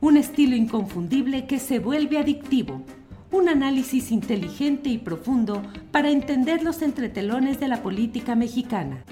un estilo inconfundible que se vuelve adictivo, un análisis inteligente y profundo para entender los entretelones de la política mexicana.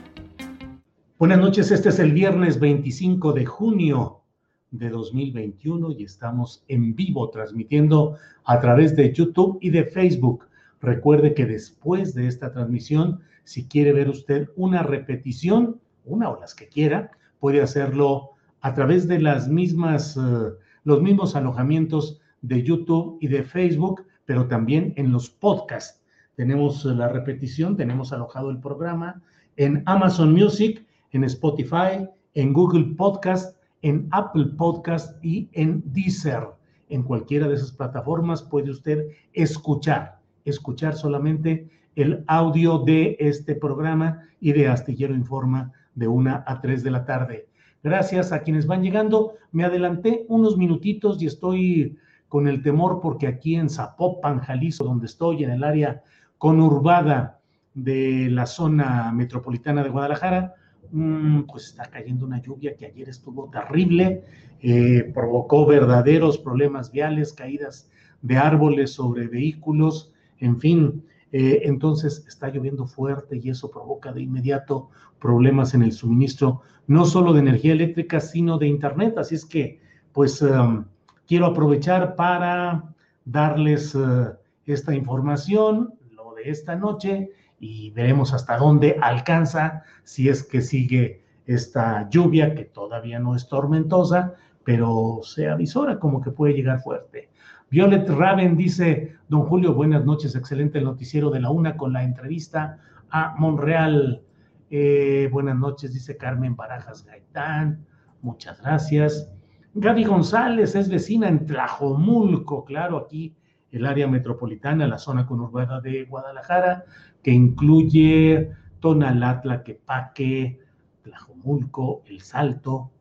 Buenas noches, este es el viernes 25 de junio de 2021 y estamos en vivo transmitiendo a través de YouTube y de Facebook. Recuerde que después de esta transmisión, si quiere ver usted una repetición, una o las que quiera, puede hacerlo a través de las mismas, eh, los mismos alojamientos de YouTube y de Facebook, pero también en los podcasts. Tenemos la repetición, tenemos alojado el programa en Amazon Music, en Spotify, en Google Podcast, en Apple Podcast y en Deezer. En cualquiera de esas plataformas puede usted escuchar, escuchar solamente el audio de este programa y de Astillero Informa de una a 3 de la tarde. Gracias a quienes van llegando. Me adelanté unos minutitos y estoy con el temor porque aquí en Zapopan, Jalisco, donde estoy, en el área conurbada de la zona metropolitana de Guadalajara, mm, pues está cayendo una lluvia que ayer estuvo terrible, eh, provocó verdaderos problemas viales, caídas de árboles sobre vehículos, en fin, eh, entonces está lloviendo fuerte y eso provoca de inmediato problemas en el suministro, no solo de energía eléctrica, sino de Internet. Así es que, pues, um, quiero aprovechar para darles uh, esta información, lo de esta noche, y veremos hasta dónde alcanza, si es que sigue esta lluvia, que todavía no es tormentosa, pero se avisora como que puede llegar fuerte. Violet Raven dice, don Julio, buenas noches, excelente el noticiero de la una con la entrevista a Monreal. Eh, buenas noches, dice Carmen Barajas Gaitán, muchas gracias. Gaby González es vecina en Tlajomulco, claro, aquí el área metropolitana, la zona conurbada de Guadalajara, que incluye Tonalatla, Quepaque, Tlajomulco, El Salto,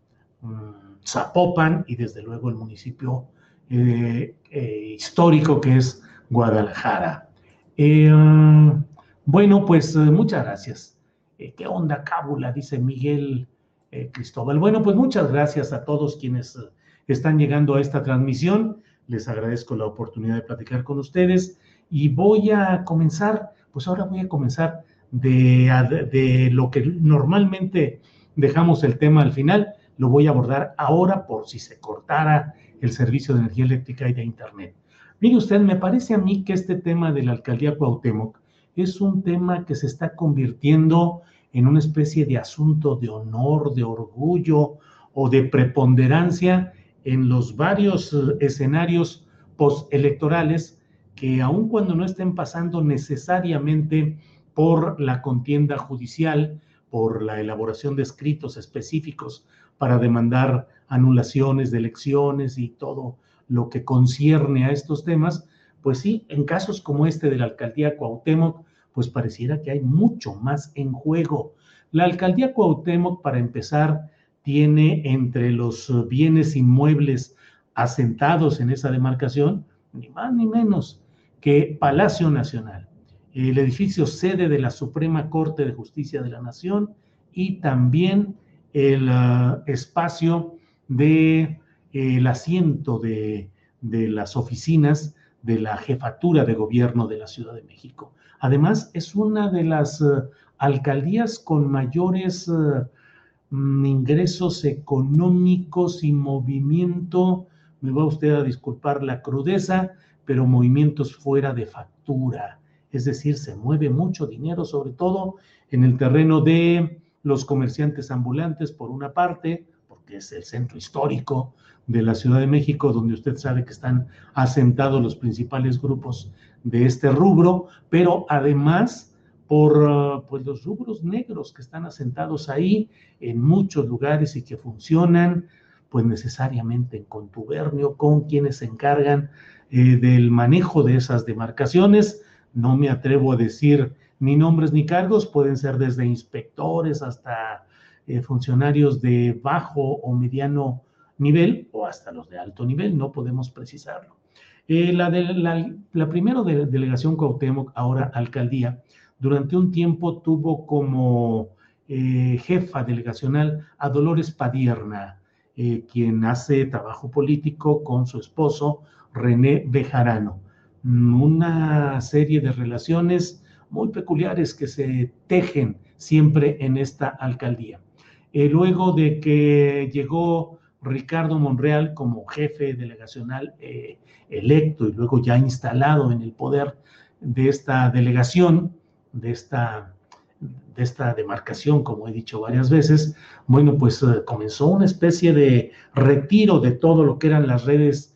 mm, Zapopan y desde luego el municipio eh, eh, histórico que es Guadalajara. Eh, bueno, pues muchas gracias. ¿Qué onda, cábula? Dice Miguel Cristóbal. Bueno, pues muchas gracias a todos quienes están llegando a esta transmisión. Les agradezco la oportunidad de platicar con ustedes y voy a comenzar, pues ahora voy a comenzar de lo que normalmente dejamos el tema al final, lo voy a abordar ahora por si se cortara el servicio de energía eléctrica y de Internet. Mire usted, me parece a mí que este tema de la alcaldía Cuauhtémoc es un tema que se está convirtiendo en una especie de asunto de honor, de orgullo o de preponderancia en los varios eh, escenarios postelectorales que aun cuando no estén pasando necesariamente por la contienda judicial, por la elaboración de escritos específicos para demandar anulaciones de elecciones y todo lo que concierne a estos temas, pues sí, en casos como este de la alcaldía Cuauhtémoc, pues pareciera que hay mucho más en juego. La alcaldía Cuauhtémoc, para empezar, tiene entre los bienes inmuebles asentados en esa demarcación, ni más ni menos que Palacio Nacional, el edificio sede de la Suprema Corte de Justicia de la Nación, y también el uh, espacio de eh, el asiento de, de las oficinas de la jefatura de gobierno de la Ciudad de México. Además, es una de las uh, alcaldías con mayores uh, ingresos económicos y movimiento, me va usted a disculpar la crudeza, pero movimientos fuera de factura. Es decir, se mueve mucho dinero, sobre todo en el terreno de los comerciantes ambulantes, por una parte, porque es el centro histórico de la Ciudad de México, donde usted sabe que están asentados los principales grupos de este rubro, pero además por pues, los rubros negros que están asentados ahí en muchos lugares y que funcionan pues necesariamente en contubernio con quienes se encargan eh, del manejo de esas demarcaciones. No me atrevo a decir ni nombres ni cargos, pueden ser desde inspectores hasta eh, funcionarios de bajo o mediano nivel o hasta los de alto nivel, no podemos precisarlo. Eh, la, de, la, primera delegación Cuauhtémoc, ahora alcaldía, durante un tiempo tuvo como eh, jefa delegacional a Dolores Padierna, quien hace trabajo político con su esposo René Bejarano. Mm, una serie de relaciones muy peculiares que se tejen siempre en esta alcaldía. Eh, luego de que llegó Ricardo Monreal como jefe delegacional eh, electo y luego ya instalado en el poder de esta delegación, de esta, de esta demarcación, como he dicho varias veces, bueno, pues eh, comenzó una especie de retiro de todo lo que eran las redes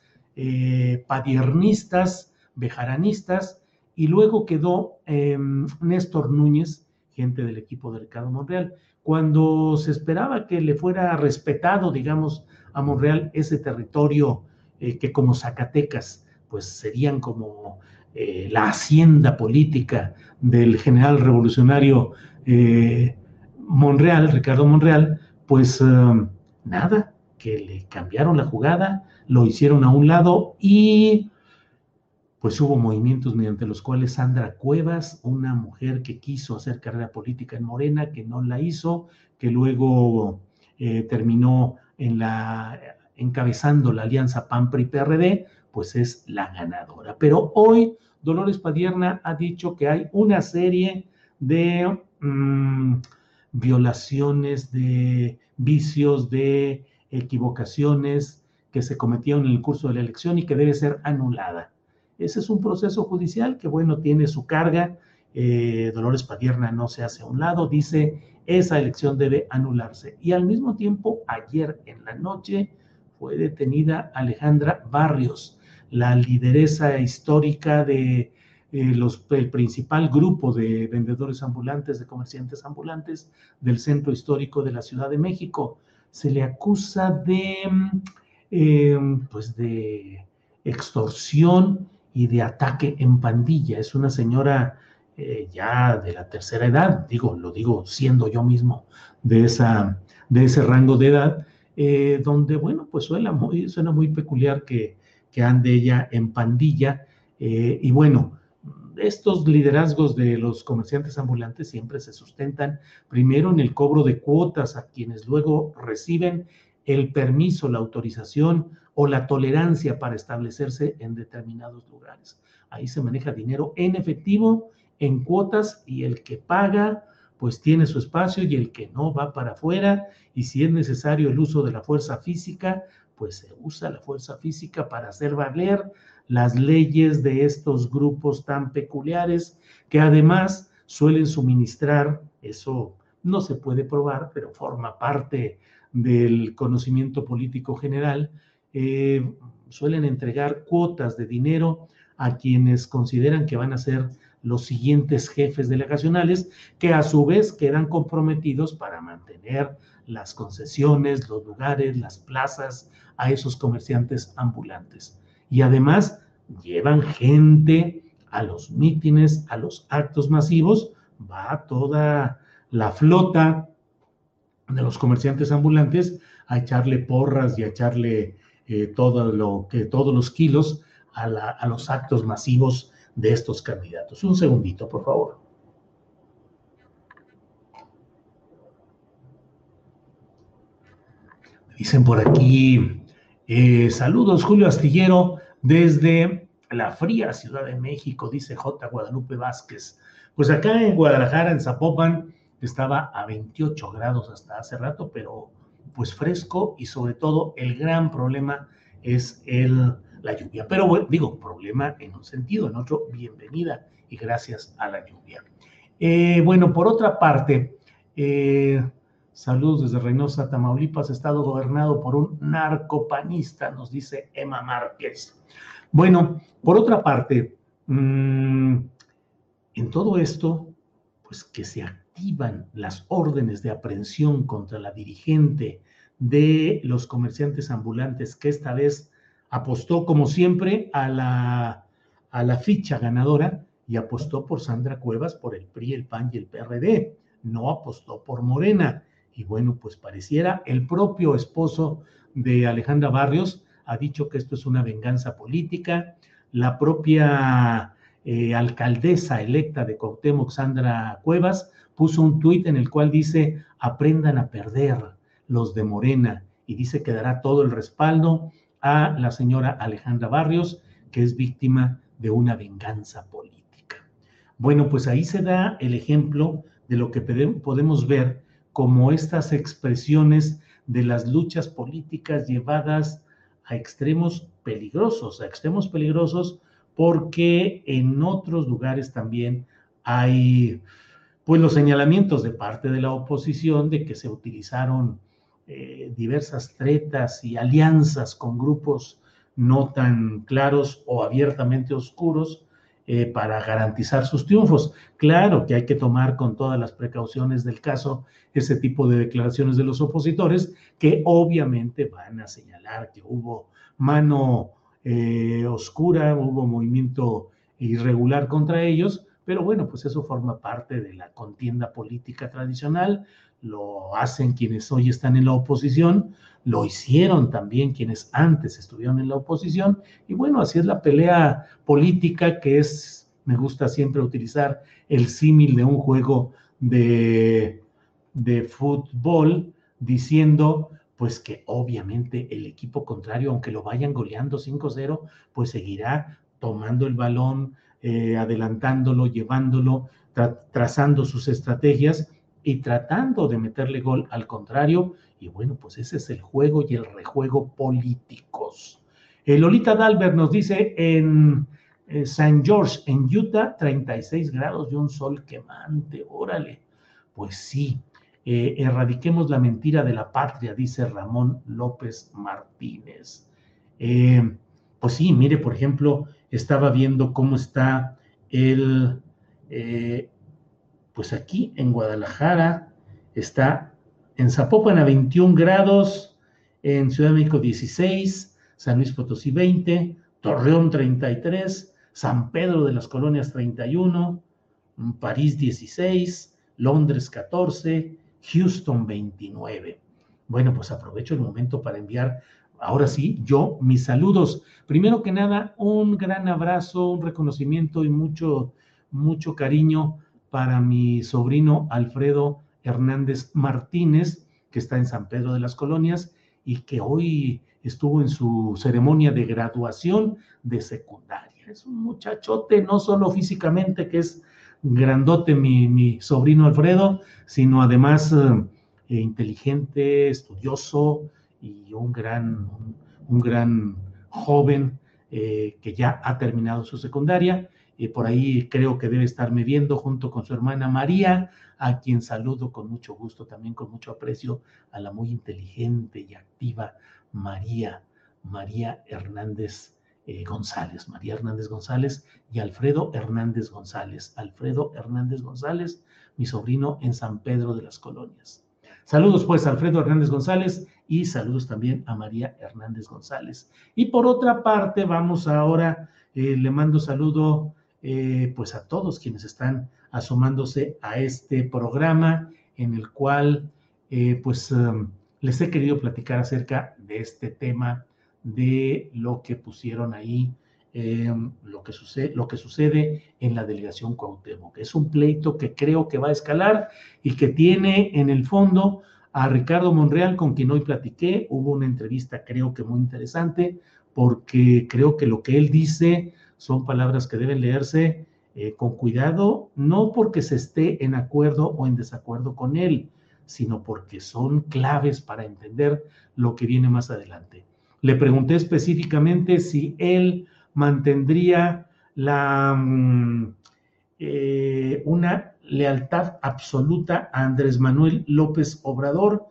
padiernistas, bejaranistas, y luego quedó em, Néstor Núñez, gente del equipo de Ricardo Monreal. Cuando se esperaba que le fuera respetado, digamos, a Monreal ese territorio eh, que como Zacatecas, pues serían como eh, la hacienda política del general revolucionario eh, Monreal, Ricardo Monreal, pues nada, que le cambiaron la jugada, lo hicieron a un lado y pues hubo movimientos mediante los cuales Sandra Cuevas, una mujer que quiso hacer carrera política en Morena, que no la hizo, que luego eh, terminó en la, encabezando la alianza PAN-PRI-PRD, pues es la ganadora. Pero hoy Dolores Padierna ha dicho que hay una serie de mm, violaciones, de vicios, de equivocaciones que se cometieron en el curso de la elección y que debe ser anulada. Ese es un proceso judicial que, bueno, tiene su carga. Eh, Dolores Padierna no se hace a un lado, dice, esa elección debe anularse. Y al mismo tiempo, ayer en la noche fue detenida Alejandra Barrios, la lideresa histórica de eh, los, el principal grupo de vendedores ambulantes, de comerciantes ambulantes del centro histórico de la Ciudad de México. Se le acusa de, mm, eh, pues de extorsión y de ataque en pandilla. Es una señora eh, ya de la tercera edad, digo, lo digo siendo yo mismo de, esa, de ese rango de edad, eh, donde, bueno, pues suena muy, suena muy peculiar que, que ande ella en pandilla. Eh, y bueno, estos liderazgos de los comerciantes ambulantes siempre se sustentan primero en el cobro de cuotas a quienes luego reciben el permiso, la autorización o la tolerancia para establecerse en determinados lugares. Ahí se maneja dinero en efectivo, en cuotas, y el que paga, pues tiene su espacio y el que no va para afuera, y si es necesario el uso de la fuerza física, pues se usa la fuerza física para hacer valer las leyes de estos grupos tan peculiares que además suelen suministrar, eso no se puede probar, pero forma parte del conocimiento político general, eh, suelen entregar cuotas de dinero a quienes consideran que van a ser los siguientes jefes delegacionales, que a su vez quedan comprometidos para mantener las concesiones, los lugares, las plazas a esos comerciantes ambulantes. Y además llevan gente a los mítines, a los actos masivos, va toda la flota de los comerciantes ambulantes a echarle porras y a echarle eh, todo lo que, todos los kilos a, a los actos masivos de estos candidatos. Un segundito, por favor. Dicen por aquí, eh, saludos Julio Astillero desde la fría Ciudad de México, dice J. Guadalupe Vázquez. Pues acá en Guadalajara, en Zapopan, estaba a 28 grados hasta hace rato, pero pues fresco y sobre todo el gran problema es el, la lluvia. Pero bueno, digo, problema en un sentido, en otro, bienvenida y gracias a la lluvia. Eh, bueno, por otra parte, eh, saludos desde Reynosa, Tamaulipas, estado gobernado por un narcopanista, nos dice Emma Márquez. Bueno, por otra parte, mmm, en todo esto, pues que se activan las órdenes de aprehensión contra la dirigente de los comerciantes ambulantes, que esta vez apostó, como siempre, a la, a la ficha ganadora y apostó por Sandra Cuevas, por el PRI, el PAN y el PRD. No apostó por Morena. Y bueno, pues pareciera el propio esposo de Alejandra Barrios ha dicho que esto es una venganza política. La propia eh, alcaldesa electa de Cuauhtémoc, Sandra Cuevas, puso un tuit en el cual dice, aprendan a perder los de Morena, y dice que dará todo el respaldo a la señora Alejandra Barrios, que es víctima de una venganza política. Bueno, pues ahí se da el ejemplo de lo que podemos ver como estas expresiones de las luchas políticas llevadas a extremos peligrosos, a extremos peligrosos porque en otros lugares también hay pues los señalamientos de parte de la oposición de que se utilizaron eh, diversas tretas y alianzas con grupos no tan claros o abiertamente oscuros eh, para garantizar sus triunfos. Claro que hay que tomar con todas las precauciones del caso ese tipo de declaraciones de los opositores que obviamente van a señalar que hubo mano eh, oscura, hubo movimiento irregular contra ellos, pero bueno, pues eso forma parte de la contienda política tradicional, lo hacen quienes hoy están en la oposición, lo hicieron también quienes antes estuvieron en la oposición, y bueno, así es la pelea política que es, me gusta siempre utilizar el símil de un juego de, de fútbol, diciendo pues que obviamente el equipo contrario, aunque lo vayan goleando 5-0, pues seguirá tomando el balón, eh, adelantándolo, llevándolo, trazando sus estrategias y tratando de meterle gol al contrario. Y bueno, pues ese es el juego y el rejuego políticos. Eh, Lolita Dalbert nos dice en eh, San George, en Utah, 36 grados y un sol quemante. Órale. Pues sí, eh, erradiquemos la mentira de la patria, dice Ramón López Martínez. Pues sí, mire, por ejemplo, estaba viendo cómo está el, eh, pues aquí en Guadalajara, está en Zapopan a 21 grados, en Ciudad de México 16, San Luis Potosí 20, Torreón 33, San Pedro de las Colonias 31, París 16, Londres 14, Houston 29. Bueno, pues aprovecho el momento para enviar, ahora sí, yo mis saludos. Primero que nada, un gran abrazo, un reconocimiento y mucho, mucho cariño para mi sobrino Alfredo Hernández Martínez, que está en San Pedro de las Colonias y que hoy estuvo en su ceremonia de graduación de secundaria. Es un muchachote, no solo físicamente, que es grandote mi, sobrino Alfredo, sino además eh, inteligente, estudioso y un gran, un, gran joven eh, que ya ha terminado su secundaria. y por ahí creo que debe estarme viendo junto con su hermana María, a quien saludo con mucho gusto, también con mucho aprecio, a la muy inteligente y activa María, María Hernández eh, González, María Hernández González y Alfredo Hernández González. Alfredo Hernández González, mi sobrino en San Pedro de las Colonias. Saludos pues Alfredo Hernández González y saludos también a María Hernández González. Y por otra parte, vamos ahora, eh, le mando saludo eh, pues a todos quienes están asomándose a este programa en el cual pues les he querido platicar acerca de este tema de lo que pusieron ahí, em, lo, que sucede, lo que sucede en la delegación Cuauhtémoc. Es un pleito que creo que va a escalar y que tiene en el fondo a Ricardo Monreal, con quien hoy platiqué. Hubo una entrevista, creo que muy interesante, porque creo que lo que él dice son palabras que deben leerse eh, con cuidado, no porque se esté en acuerdo o en desacuerdo con él, sino porque son claves para entender lo que viene más adelante. Le pregunté específicamente si él mantendría la, mm, eh, una lealtad absoluta a Andrés Manuel López Obrador,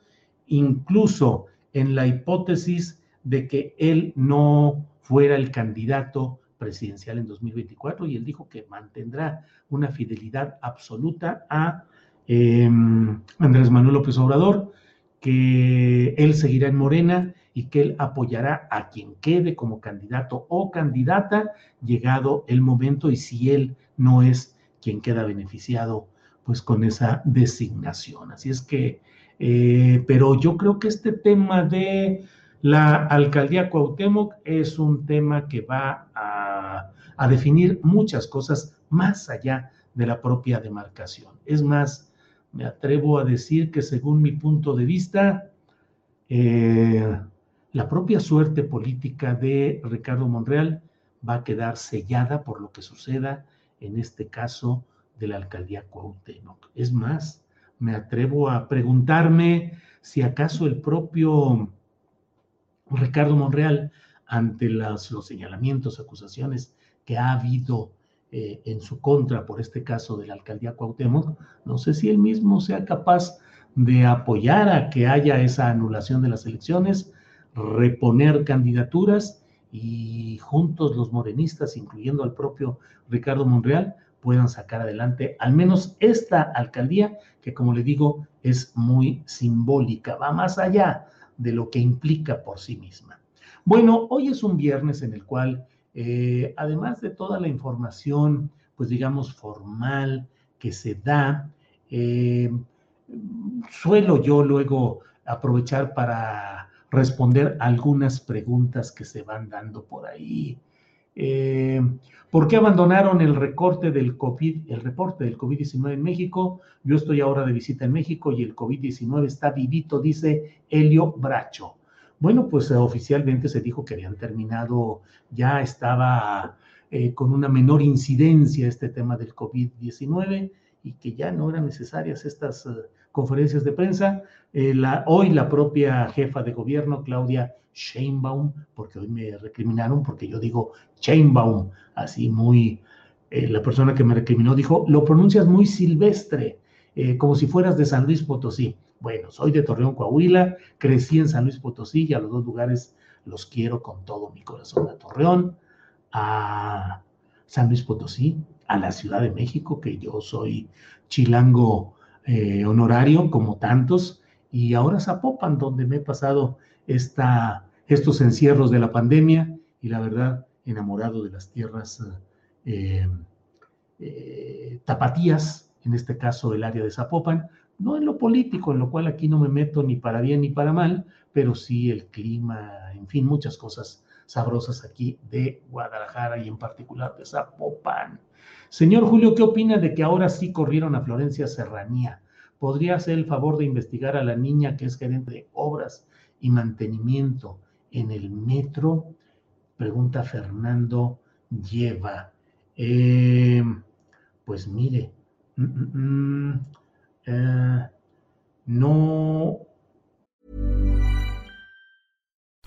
incluso en la hipótesis de que él no fuera el candidato presidencial en 2024 y él dijo que mantendrá una fidelidad absoluta a em, Andrés Manuel López Obrador, que él seguirá en Morena y que él apoyará a quien quede como candidato o candidata llegado el momento y si él no es quien queda beneficiado pues con esa designación. Así es que, eh, pero yo creo que este tema de la alcaldía Cuauhtémoc es un tema que va a, definir muchas cosas más allá de la propia demarcación. Es más, me atrevo a decir que según mi punto de vista, eh, la propia suerte política de Ricardo Monreal va a quedar sellada por lo que suceda en este caso de la alcaldía Cuauhtémoc. Es más, me atrevo a preguntarme si acaso el propio Ricardo Monreal, ante los señalamientos, acusaciones que ha habido eh, en su contra por este caso de la alcaldía Cuauhtémoc, no sé si él mismo sea capaz de apoyar a que haya esa anulación de las elecciones, reponer candidaturas y juntos los morenistas, incluyendo al propio Ricardo Monreal, puedan sacar adelante al menos esta alcaldía, que como le digo, es muy simbólica, va más allá de lo que implica por sí misma. Bueno, hoy es un viernes en el cual, eh, además de toda la información, pues digamos, formal que se da, eh, suelo yo luego aprovechar para responder algunas preguntas que se van dando por ahí. Eh, ¿Por qué abandonaron el recorte del COVID, el reporte del COVID-19 en México? Yo estoy ahora de visita en México y el COVID-19 está vivito, dice Helio Bracho. Bueno, pues oficialmente se dijo que habían terminado, ya estaba eh, con una menor incidencia este tema del COVID-19 y que ya no eran necesarias estas eh, conferencias de prensa. Eh, hoy la propia jefa de gobierno, Claudia Sheinbaum, porque hoy me recriminaron porque yo digo Sheinbaum, así muy, eh, la persona que me recriminó dijo, lo pronuncias muy silvestre, como si fueras de San Luis Potosí. Bueno, soy de Torreón, Coahuila, crecí en San Luis Potosí y a los dos lugares los quiero con todo mi corazón. A Torreón, a San Luis Potosí, a la Ciudad de México, que yo soy chilango eh, honorario como tantos, y ahora Zapopan, donde me he pasado estos encierros de la pandemia y la verdad enamorado de las tierras eh, eh, tapatías, en este caso el área de Zapopan, no en lo político, en lo cual aquí no me meto ni para bien ni para mal, pero sí el clima, en fin, muchas cosas sabrosas aquí de Guadalajara y en particular de Zapopan. Señor Julio, ¿qué opina de que ahora sí corrieron a Florencia Serranía? ¿Podría hacer el favor de investigar a la niña que es gerente de obras y mantenimiento en el metro? Pregunta Fernando Lleva. Eh, pues mire, mm, mm, mm, eh, no.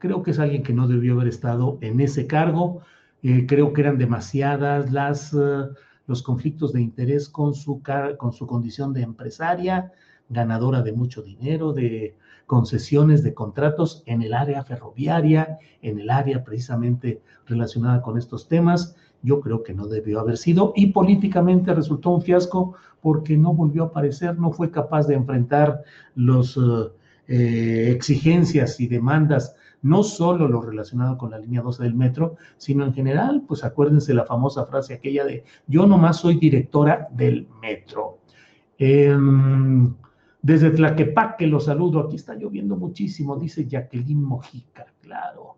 Creo que es alguien que no debió haber estado en ese cargo. Eh, creo que eran demasiadas las, uh, los conflictos de interés con su, con su condición de empresaria, ganadora de mucho dinero, de concesiones, de contratos en el área ferroviaria, en el área precisamente relacionada con estos temas. Yo creo que no debió haber sido y políticamente resultó un fiasco porque no volvió a aparecer, no fue capaz de enfrentar las eh, exigencias y demandas no solo lo relacionado con la línea 12 del metro, sino en general, pues acuérdense la famosa frase aquella de yo nomás soy directora del metro. Eh, desde Tlaquepaque lo saludo, aquí está lloviendo muchísimo, dice Jacqueline Mojica, claro,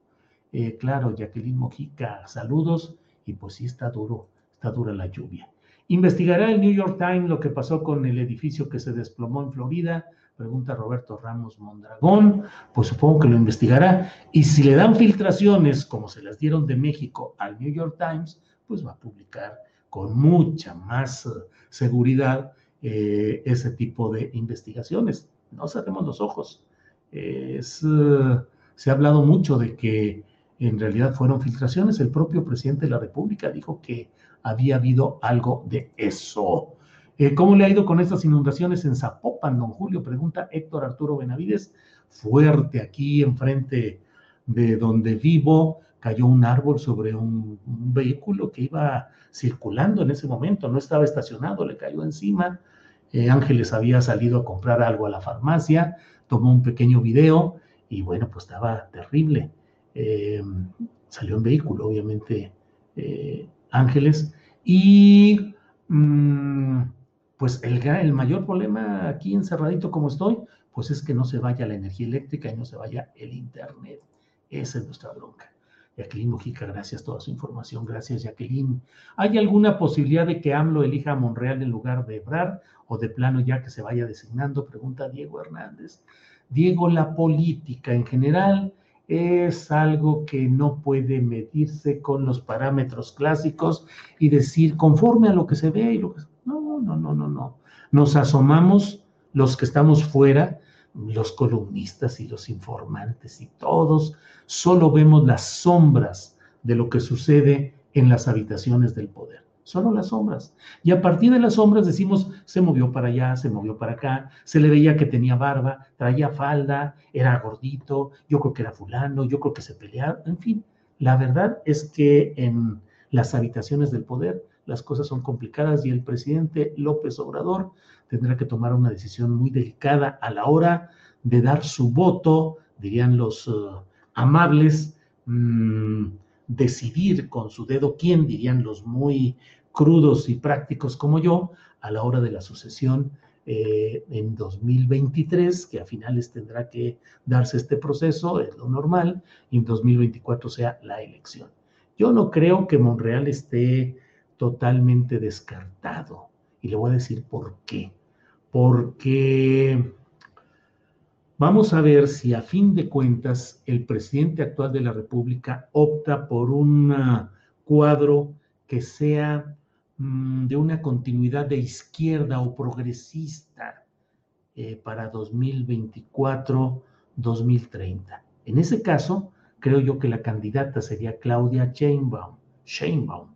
eh, claro, Jacqueline Mojica, saludos, y pues sí está duro, está dura la lluvia. ¿Investigará el New York Times lo que pasó con el edificio que se desplomó en Florida? Pregunta Roberto Ramos Mondragón, pues supongo que lo investigará. Y si le dan filtraciones, como se las dieron de México al New York Times, pues va a publicar con mucha más uh, seguridad eh, ese tipo de investigaciones. No cerremos los ojos. Es, uh, se ha hablado mucho de que en realidad fueron filtraciones. El propio presidente de la República dijo que había habido algo de eso. Eh, ¿Cómo le ha ido con estas inundaciones en Zapopan, don Julio? Pregunta Héctor Arturo Benavides. Fuerte aquí enfrente de donde vivo, cayó un árbol sobre un, vehículo que iba circulando en ese momento, no estaba estacionado, le cayó encima. Eh, Ángeles había salido a comprar algo a la farmacia, tomó un pequeño video y bueno, pues estaba terrible. Eh, salió un vehículo, obviamente, Ángeles. Y mmm, pues el, el, mayor problema aquí encerradito como estoy, pues es que no se vaya la energía eléctrica y no se vaya el Internet. Esa es nuestra bronca. Jacqueline Mujica, gracias toda su información. Gracias, Jacqueline. ¿Hay alguna posibilidad de que AMLO elija a Monreal en lugar de Ebrard o de plano ya que se vaya designando? Pregunta Diego Hernández. Diego, la política en general es algo que no puede medirse con los parámetros clásicos y decir conforme a lo que se ve y lo que no, no, no, no, no. Nos asomamos los que estamos fuera, los columnistas y los informantes y todos, solo vemos las sombras de lo que sucede en las habitaciones del poder. Solo las sombras. Y a partir de las sombras decimos, se movió para allá, se movió para acá, se le veía que tenía barba, traía falda, era gordito, yo creo que era fulano, yo creo que se peleaba, en fin. La verdad es que en las habitaciones del poder las cosas son complicadas y el presidente López Obrador tendrá que tomar una decisión muy delicada a la hora de dar su voto, dirían los uh, amables, mmm, decidir con su dedo quién, dirían los muy crudos y prácticos como yo, a la hora de la sucesión eh, en 2023, que a finales tendrá que darse este proceso, es lo normal, y en 2024 sea la elección. Yo no creo que Monreal esté totalmente descartado. Y le voy a decir por qué. Porque vamos a ver si a fin de cuentas el presidente actual de la República opta por un cuadro que sea mmm, de una continuidad de izquierda o progresista eh, para 2024-2030. En ese caso, creo yo que la candidata sería Claudia. Sheinbaum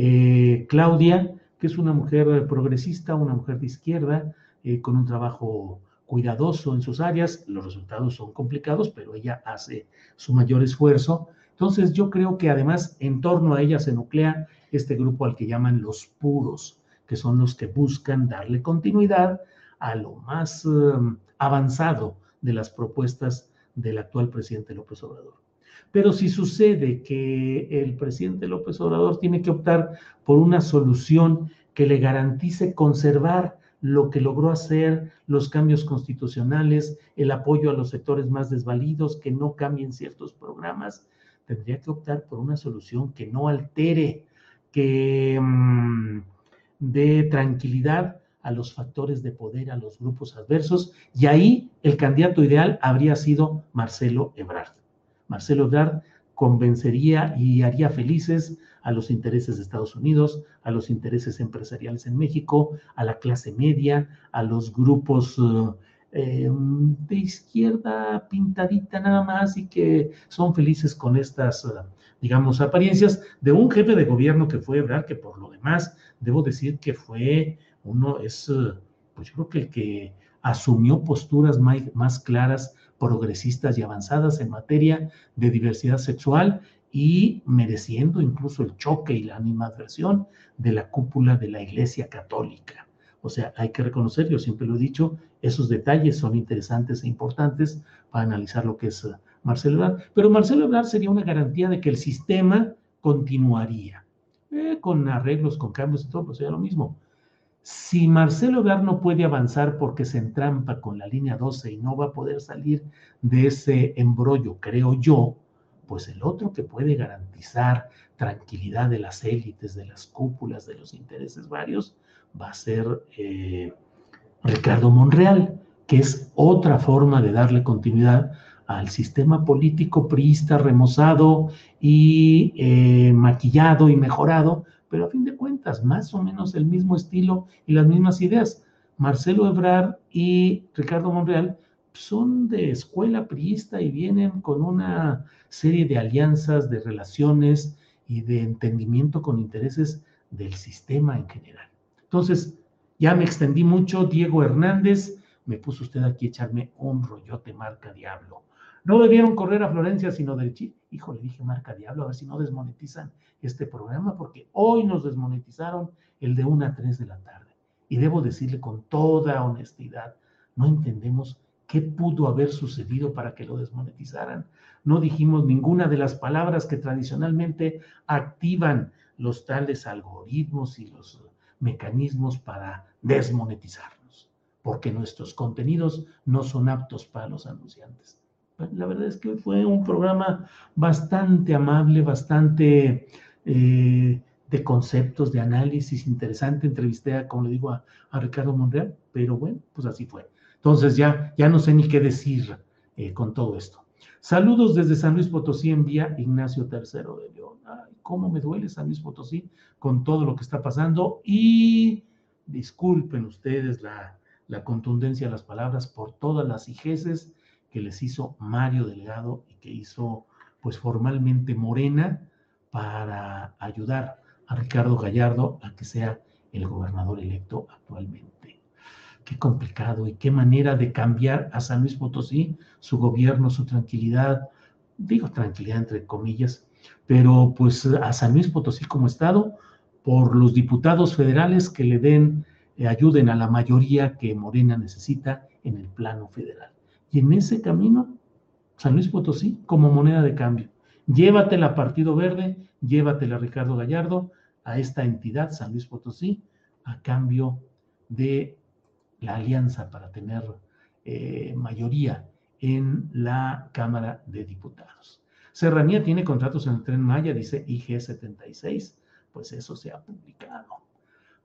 eh, Claudia, que es una mujer progresista, una mujer de izquierda, eh, con un trabajo cuidadoso en sus áreas, los resultados son complicados, pero ella hace su mayor esfuerzo. Entonces yo creo que además en torno a ella se nuclea este grupo al que llaman los puros, que son los que buscan darle continuidad a lo más um, avanzado de las propuestas del actual presidente López Obrador. Pero si sucede que el presidente López Obrador tiene que optar por una solución que le garantice conservar lo que logró hacer, los cambios constitucionales, el apoyo a los sectores más desvalidos, que no cambien ciertos programas, tendría que optar por una solución que no altere, que mm, dé tranquilidad a los factores de poder, a los grupos adversos, y ahí el candidato ideal habría sido Marcelo Ebrard. Marcelo Ebrard convencería y haría felices a los intereses de Estados Unidos, a los intereses empresariales en México, a la clase media, a los grupos eh, de izquierda pintadita nada más y que son felices con estas, digamos, apariencias de un jefe de gobierno que fue Ebrard, que por lo demás, debo decir que fue uno, es, pues yo creo que el que asumió posturas más claras progresistas y avanzadas en materia de diversidad sexual y mereciendo incluso el choque y la animadversión de la cúpula de la Iglesia Católica. O sea, hay que reconocer, yo siempre lo he dicho, esos detalles son interesantes e importantes para analizar lo que es uh, Marcelo Ebrard. Pero Marcelo Ebrard sería una garantía de que el sistema continuaría, eh, con arreglos, con cambios y todo, pues sería lo mismo. Si Marcelo Ebrard no puede avanzar porque se entrampa con la línea 12 y no va a poder salir de ese embrollo, creo yo, pues el otro que puede garantizar tranquilidad de las élites, de las cúpulas, de los intereses varios, va a ser eh, Ricardo Monreal, que es otra forma de darle continuidad al sistema político priista remozado y eh, maquillado y mejorado pero a fin de más o menos el mismo estilo y las mismas ideas. Marcelo Ebrard y Ricardo Monreal son de escuela priista y vienen con una serie de alianzas, de relaciones y de entendimiento con intereses del sistema en general. Entonces, ya me extendí mucho. Diego Hernández, me puso usted aquí a echarme un rollote marca diablo. No debieron correr a Florencia, sino del Hijo, Híjole, dije marca diablo, a ver si no desmonetizan este programa, porque hoy nos desmonetizaron el de 1 a 3 de la tarde. Y debo decirle con toda honestidad, no entendemos qué pudo haber sucedido para que lo desmonetizaran. No dijimos ninguna de las palabras que tradicionalmente activan los tales algoritmos y los mecanismos para desmonetizarnos, porque nuestros contenidos no son aptos para los anunciantes. La verdad es que fue un programa bastante amable, bastante eh, de conceptos, de análisis interesante. Entrevisté, a, como le digo, a, Ricardo Monreal, pero bueno, pues así fue. Entonces ya, ya no sé ni qué decir eh, con todo esto. Saludos desde San Luis Potosí, envía Ignacio III de León. Ay, cómo me duele San Luis Potosí con todo lo que está pasando. Y disculpen ustedes la, la contundencia de las palabras por todas las hijeces que les hizo Mario Delgado y que hizo pues formalmente Morena para ayudar a Ricardo Gallardo a que sea el gobernador electo actualmente. Qué complicado y qué manera de cambiar a San Luis Potosí, su gobierno, su tranquilidad, digo tranquilidad entre comillas, pero pues a San Luis Potosí como Estado, por los diputados federales que le den, eh, ayuden a la mayoría que Morena necesita en el plano federal. Y en ese camino, San Luis Potosí como moneda de cambio. Llévatela Partido Verde, llévatela Ricardo Gallardo a esta entidad, San Luis Potosí, a cambio de la alianza para tener eh, mayoría en la Cámara de Diputados. Serranía tiene contratos en el tren Maya, dice IG76, pues eso se ha publicado.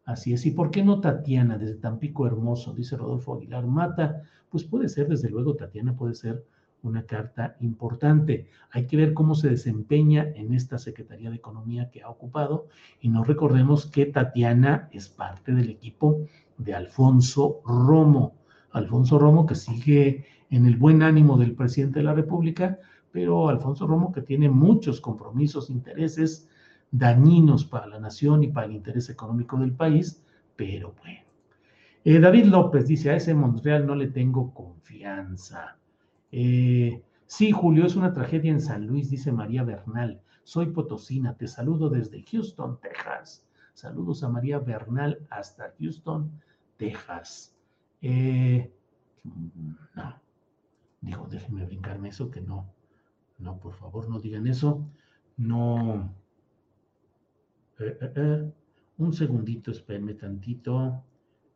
Así es. ¿Y por qué no Tatiana desde Tampico Hermoso? Dice Rodolfo Aguilar Mata. Pues puede ser, desde luego, Tatiana puede ser una carta importante. Hay que ver cómo se desempeña en esta Secretaría de Economía que ha ocupado y no recordemos que Tatiana es parte del equipo de Alfonso Romo. Alfonso Romo que sigue en el buen ánimo del presidente de la República, pero Alfonso Romo que tiene muchos compromisos, intereses dañinos para la nación y para el interés económico del país, pero bueno. Eh, David López dice, a ese Montreal no le tengo confianza. Eh, sí, Julio, es una tragedia en San Luis, dice María Bernal. Soy potosina, te saludo desde Houston, Texas. Saludos a María Bernal hasta Houston, Texas. Eh, no, digo, déjenme brincarme eso, que no, no, por favor, no digan eso. No. Eh, un segundito, espérenme tantito.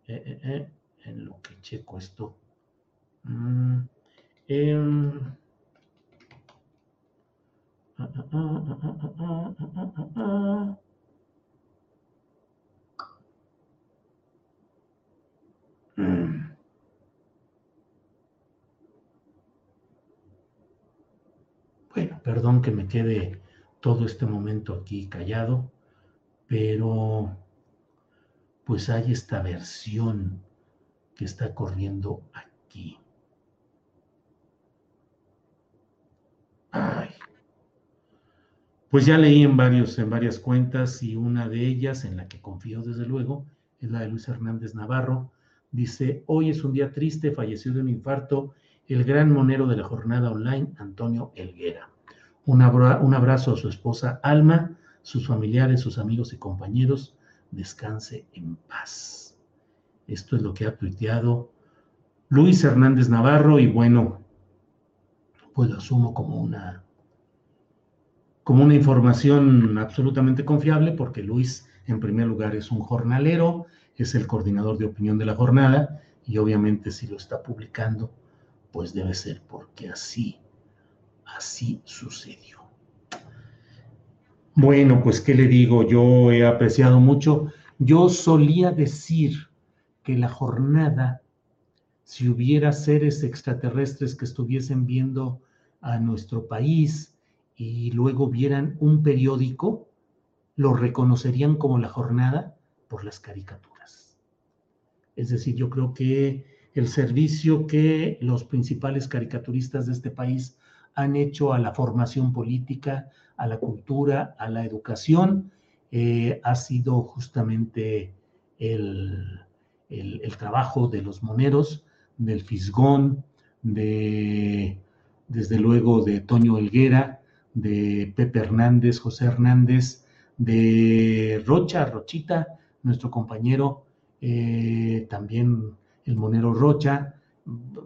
en lo que checo esto. Mm. Em, Bueno, perdón que me quede todo este momento aquí callado, pero pues hay esta versión que está corriendo aquí. Ay. Pues ya leí en, varios, en varias cuentas y una de ellas, en la que confío desde luego, es la de Luis Hernández Navarro. Dice, hoy es un día triste, falleció de un infarto el gran monero de la jornada online, Antonio Elguera. Un, un abrazo a su esposa Alma, sus familiares, sus amigos y compañeros. Descanse en paz. Esto es lo que ha tuiteado Luis Hernández Navarro y bueno, pues lo asumo como una como una información absolutamente confiable, porque Luis, en primer lugar, es un jornalero, es el coordinador de opinión de la jornada, y obviamente si lo está publicando, pues debe ser porque así, así sucedió. Bueno, pues qué le digo, yo he apreciado mucho. Yo solía decir que la jornada, si hubiera seres extraterrestres que estuviesen viendo a nuestro país, y luego vieran un periódico, lo reconocerían como la jornada por las caricaturas. Es decir, yo creo que el servicio que los principales caricaturistas de este país han hecho a la formación política, a la cultura, a la educación, eh, ha sido justamente el, el, trabajo de los moneros, del Fisgón, de, desde luego, de Toño Helguera, de Pepe Hernández, José Hernández, de Rocha, Rochita, nuestro compañero, eh, también el monero Rocha.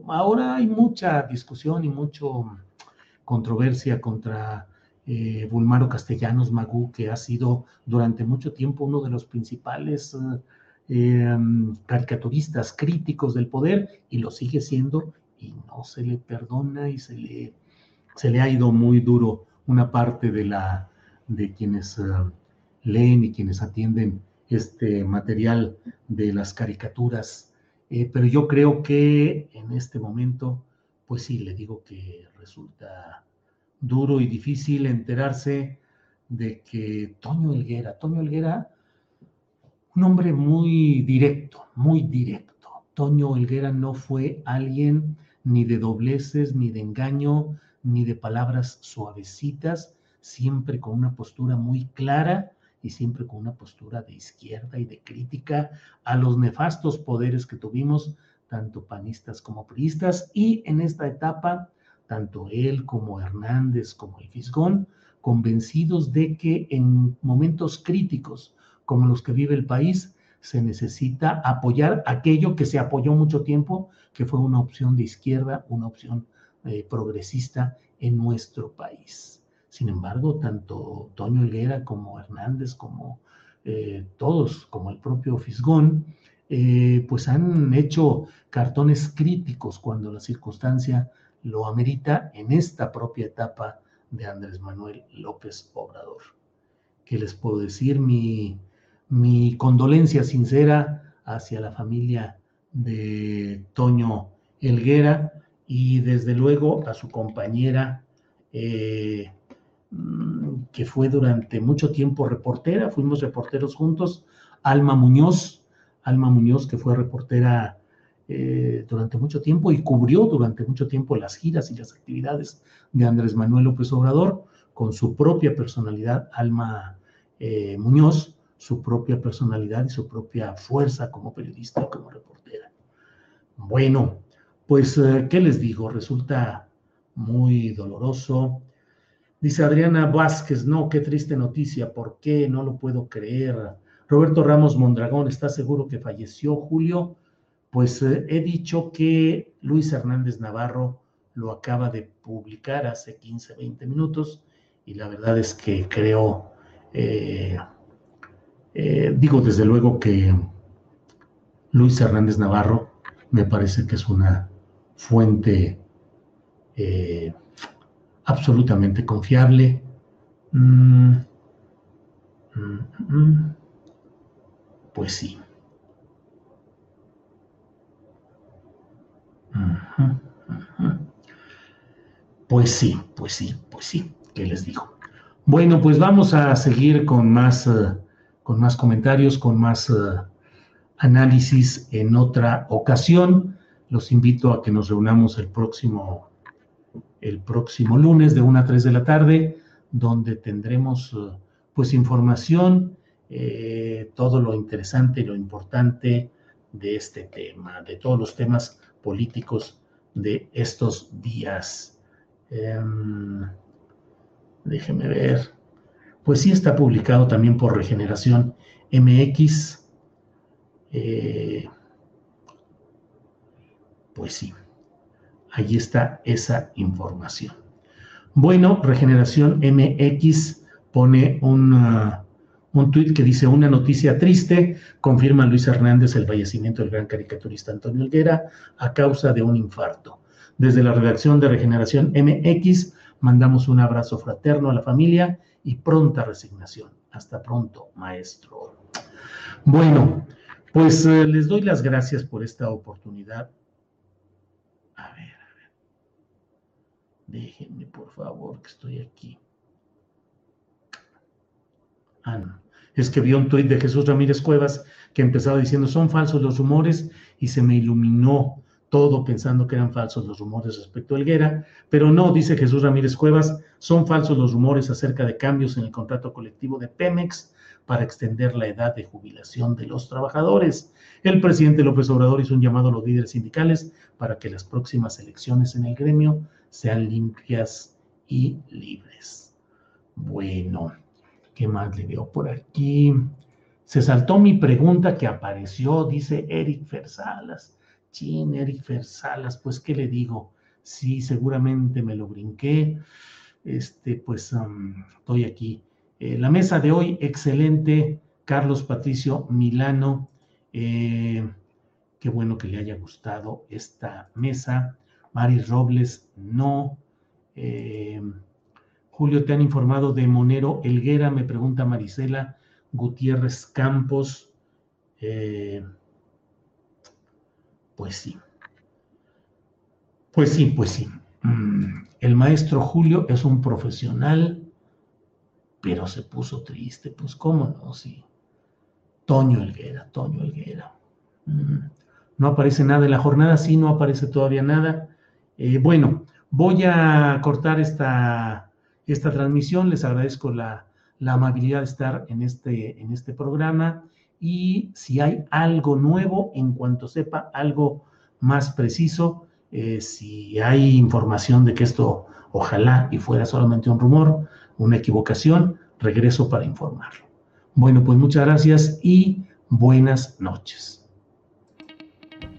Ahora hay mucha discusión y mucha controversia contra eh, Bulmaro Castellanos Magú, que ha sido durante mucho tiempo uno de los principales eh, caricaturistas críticos del poder y lo sigue siendo y no se le perdona y se le, se le ha ido muy duro una parte de, la, de quienes eh, leen y quienes atienden este material de las caricaturas. Eh, pero yo creo que en este momento, pues sí, le digo que resulta duro y difícil enterarse de que Toño Helguera, Toño Helguera, un hombre muy directo, muy directo. Toño Helguera no fue alguien ni de dobleces, ni de engaño, ni de palabras suavecitas, siempre con una postura muy clara y siempre con una postura de izquierda y de crítica a los nefastos poderes que tuvimos, tanto panistas como priistas, y en esta etapa, tanto él como Hernández, como el Fisgón, convencidos de que en momentos críticos como los que vive el país, se necesita apoyar aquello que se apoyó mucho tiempo, que fue una opción de izquierda, una opción eh, progresista en nuestro país. Sin embargo, tanto Toño Higuera como Hernández, como eh, todos, como el propio Fisgón, eh, pues han hecho cartones críticos cuando la circunstancia lo amerita en esta propia etapa de Andrés Manuel López Obrador. ¿Qué les puedo decir? Mi, mi condolencia sincera hacia la familia de Toño Helguera y desde luego a su compañera, eh, que fue durante mucho tiempo reportera, fuimos reporteros juntos, Alma Muñoz, Alma Muñoz que fue reportera eh, durante mucho tiempo y cubrió durante mucho tiempo las giras y las actividades de Andrés Manuel López Obrador, con su propia personalidad, Alma eh, Muñoz, su propia personalidad y su propia fuerza como periodista y como reportera. Bueno, pues, eh, ¿qué les digo? Resulta muy doloroso. Dice Adriana Vázquez, no, qué triste noticia, ¿por qué? No lo puedo creer. Roberto Ramos Mondragón, ¿está seguro que falleció Julio? Pues eh, he dicho que Luis Hernández Navarro lo acaba de publicar hace 15, 20 minutos y la verdad es que creo, eh, digo desde luego que Luis Hernández Navarro me parece que es una fuente eh, absolutamente confiable, Mm, mm, mm. pues sí. Pues sí, pues sí, pues sí, ¿qué les digo? Bueno, pues vamos a seguir con más, eh, con más comentarios, con más eh, análisis en otra ocasión. Los invito a que nos reunamos el próximo, el próximo lunes de 1 a 3 de la tarde, donde tendremos eh, pues información, todo lo interesante y lo importante de este tema, de todos los temas políticos de estos días. Em, déjeme ver. Pues sí está publicado también por Regeneración MX. Eh, pues sí, ahí está esa información. Bueno, Regeneración MX pone una un tuit que dice una noticia triste, confirma Luis Hernández el fallecimiento del gran caricaturista Antonio Helguera a causa de un infarto. Desde la redacción de Regeneración MX mandamos un abrazo fraterno a la familia y pronta resignación. Hasta pronto, maestro. Bueno, pues eh, les doy las gracias por esta oportunidad. A ver, a ver. Déjenme, por favor, que estoy aquí. Ah, no. Es que vi un tuit de Jesús Ramírez Cuevas que empezaba diciendo, son falsos los rumores y se me iluminó todo pensando que eran falsos los rumores respecto a Helguera, pero no, dice Jesús Ramírez Cuevas, son falsos los rumores acerca de cambios en el contrato colectivo de Pemex para extender la edad de jubilación de los trabajadores. El presidente López Obrador hizo un llamado a los líderes sindicales para que las próximas elecciones en el gremio sean limpias y libres. Bueno, ¿Qué más le veo por aquí? Se saltó mi pregunta que apareció, dice Eric Fersalas. Chin, Eric Fersalas, pues, ¿qué le digo? Sí, seguramente me lo brinqué. Este, pues, estoy aquí. Eh, la mesa de hoy, excelente. Carlos Patricio Milano. Eh, qué bueno que le haya gustado esta mesa. Maris Robles, no. Eh, Julio, ¿te han informado de Monero Elguera? Me pregunta Marisela Gutiérrez Campos. Pues sí. Pues sí, pues sí. Mm, el maestro Julio es un profesional, pero se puso triste. Pues cómo no, sí. Toño Elguera, Toño Elguera. Mm, no aparece nada en la jornada, sí, no aparece todavía nada. Eh, bueno, voy a cortar esta esta transmisión. Les agradezco la, amabilidad de estar en este, en este programa y si hay algo nuevo, en cuanto sepa algo más preciso, eh, si hay información de que esto ojalá y fuera solamente un rumor, una equivocación, regreso para informarlo. Bueno, pues muchas gracias y buenas noches.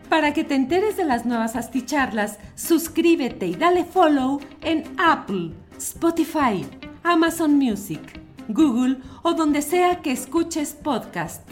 Para que te enteres de las nuevas asticharlas, suscríbete y dale follow en Apple Spotify, Amazon Music, Google o donde sea que escuches podcast.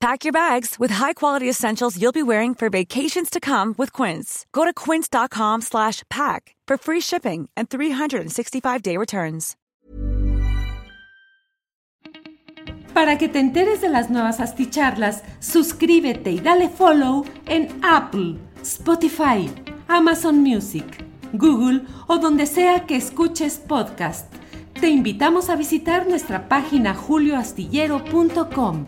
Pack your bags with high-quality essentials you'll be wearing for vacations to come with Quince. Go to quince.com/pack for free shipping and 365-day returns. Para que te enteres de las nuevas asticharlas, suscríbete y dale follow en Apple, Spotify, Amazon Music, Google o donde sea que escuches podcast. Te invitamos a visitar nuestra página julioastillero.com.